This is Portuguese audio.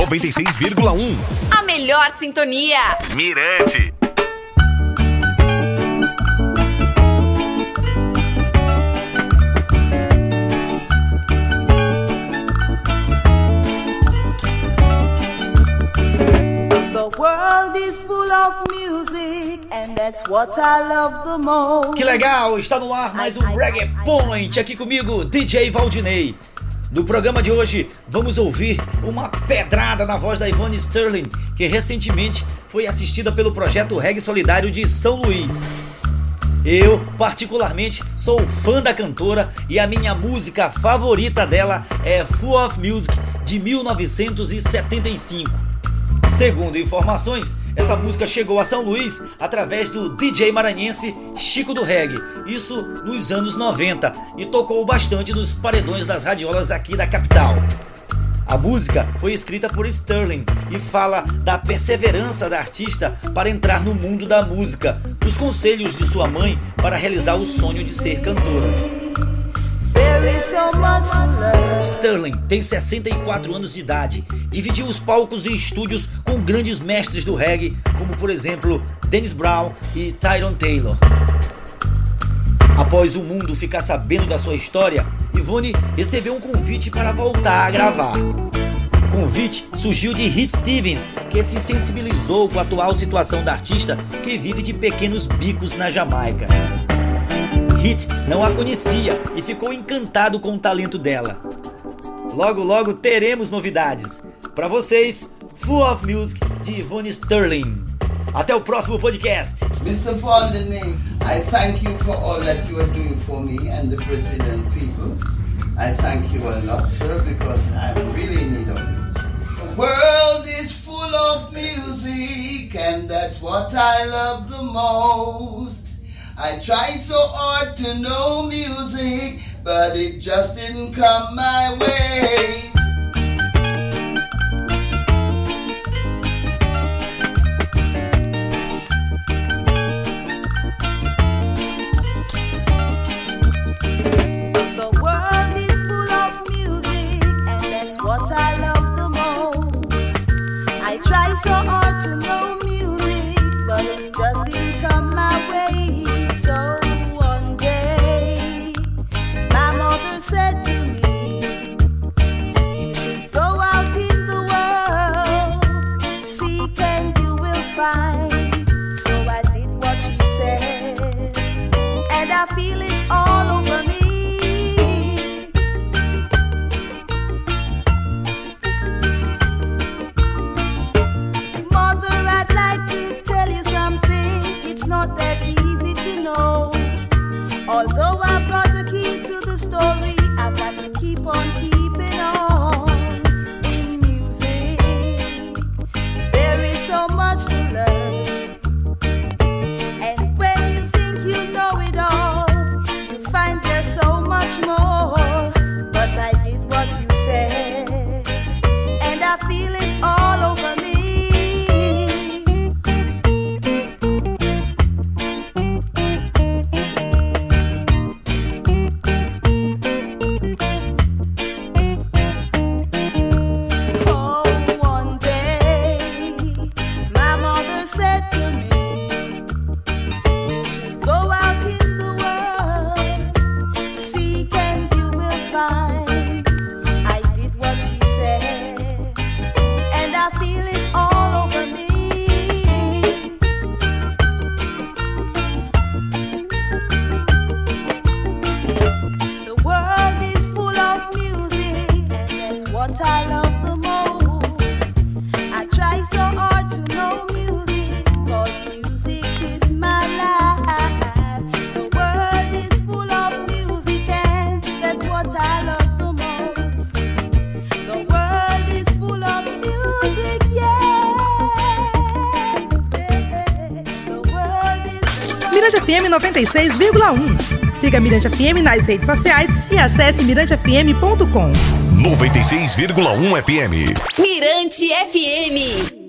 96,1. A melhor sintonia. Mirante. Que legal, está no ar mais um Reggae Point aqui comigo, DJ Valdinei. No programa de hoje, vamos ouvir uma pedrada na voz da Ivone Sterling, que recentemente foi assistida pelo projeto Reggae Solidário de São Luís. Eu, particularmente, sou fã da cantora e a minha música favorita dela é Full of Music de 1975. Segundo informações, essa música chegou a São Luís através do DJ maranhense Chico do Reggae, isso nos anos 90, e tocou bastante nos paredões das radiolas aqui da capital. A música foi escrita por Sterling e fala da perseverança da artista para entrar no mundo da música, dos conselhos de sua mãe para realizar o sonho de ser cantora. Sterling tem 64 anos de idade, dividiu os palcos e estúdios com grandes mestres do reggae, como por exemplo Dennis Brown e Tyron Taylor. Após o mundo ficar sabendo da sua história, Ivone recebeu um convite para voltar a gravar. O convite surgiu de Hit Stevens, que se sensibilizou com a atual situação da artista que vive de pequenos bicos na Jamaica. Hit não a conhecia e ficou encantado com o talento dela. Logo, logo teremos novidades. Para vocês, Full of Music de Ivone Sterling. Até o próximo podcast. Mr. Valdene, I thank you for all that you are doing for me and the Brazilian people. I thank you a lot, sir, because I'm really in need of it. The world is full of music, and that's what I love the most. I tried so hard to know music, but it just didn't come my way. Oh, I've got a key to the story. FM 96,1. Siga Mirante FM nas redes sociais e acesse mirantefm.com. 96,1 FM. Mirante FM.